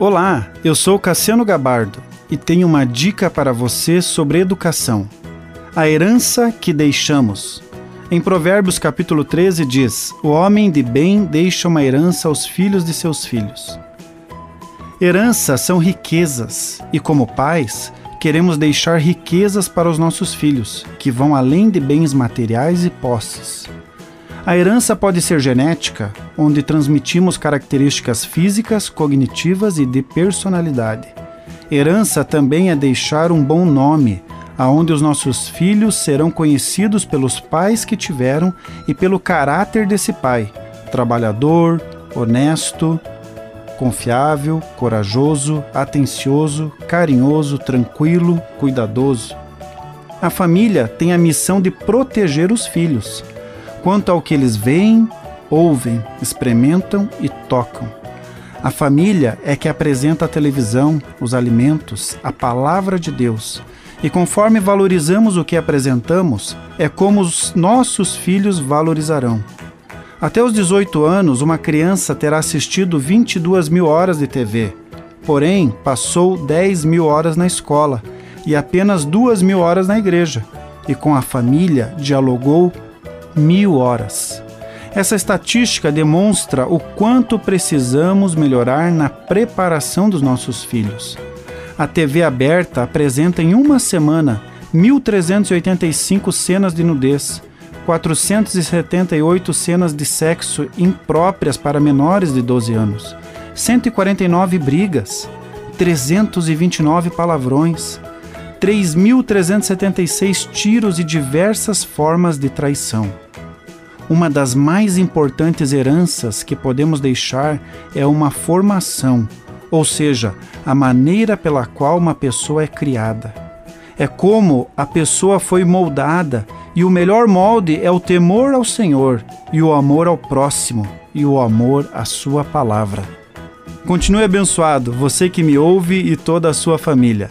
Olá, eu sou Cassiano Gabardo e tenho uma dica para você sobre educação. A herança que deixamos. Em Provérbios capítulo 13 diz: O homem de bem deixa uma herança aos filhos de seus filhos. Heranças são riquezas e, como pais, queremos deixar riquezas para os nossos filhos, que vão além de bens materiais e posses. A herança pode ser genética, onde transmitimos características físicas, cognitivas e de personalidade. Herança também é deixar um bom nome, aonde os nossos filhos serão conhecidos pelos pais que tiveram e pelo caráter desse pai, trabalhador, honesto, confiável, corajoso, atencioso, carinhoso, tranquilo, cuidadoso. A família tem a missão de proteger os filhos quanto ao que eles veem, ouvem, experimentam e tocam. A família é que apresenta a televisão, os alimentos, a palavra de Deus. E conforme valorizamos o que apresentamos, é como os nossos filhos valorizarão. Até os 18 anos, uma criança terá assistido 22 mil horas de TV, porém passou 10 mil horas na escola e apenas 2 mil horas na igreja, e com a família dialogou mil horas. Essa estatística demonstra o quanto precisamos melhorar na preparação dos nossos filhos. A TV aberta apresenta em uma semana 1.385 cenas de nudez, 478 cenas de sexo impróprias para menores de 12 anos, 149 brigas, 329 palavrões, 3.376 tiros e diversas formas de traição. Uma das mais importantes heranças que podemos deixar é uma formação, ou seja, a maneira pela qual uma pessoa é criada. É como a pessoa foi moldada, e o melhor molde é o temor ao Senhor, e o amor ao próximo, e o amor à Sua palavra. Continue abençoado, você que me ouve e toda a sua família.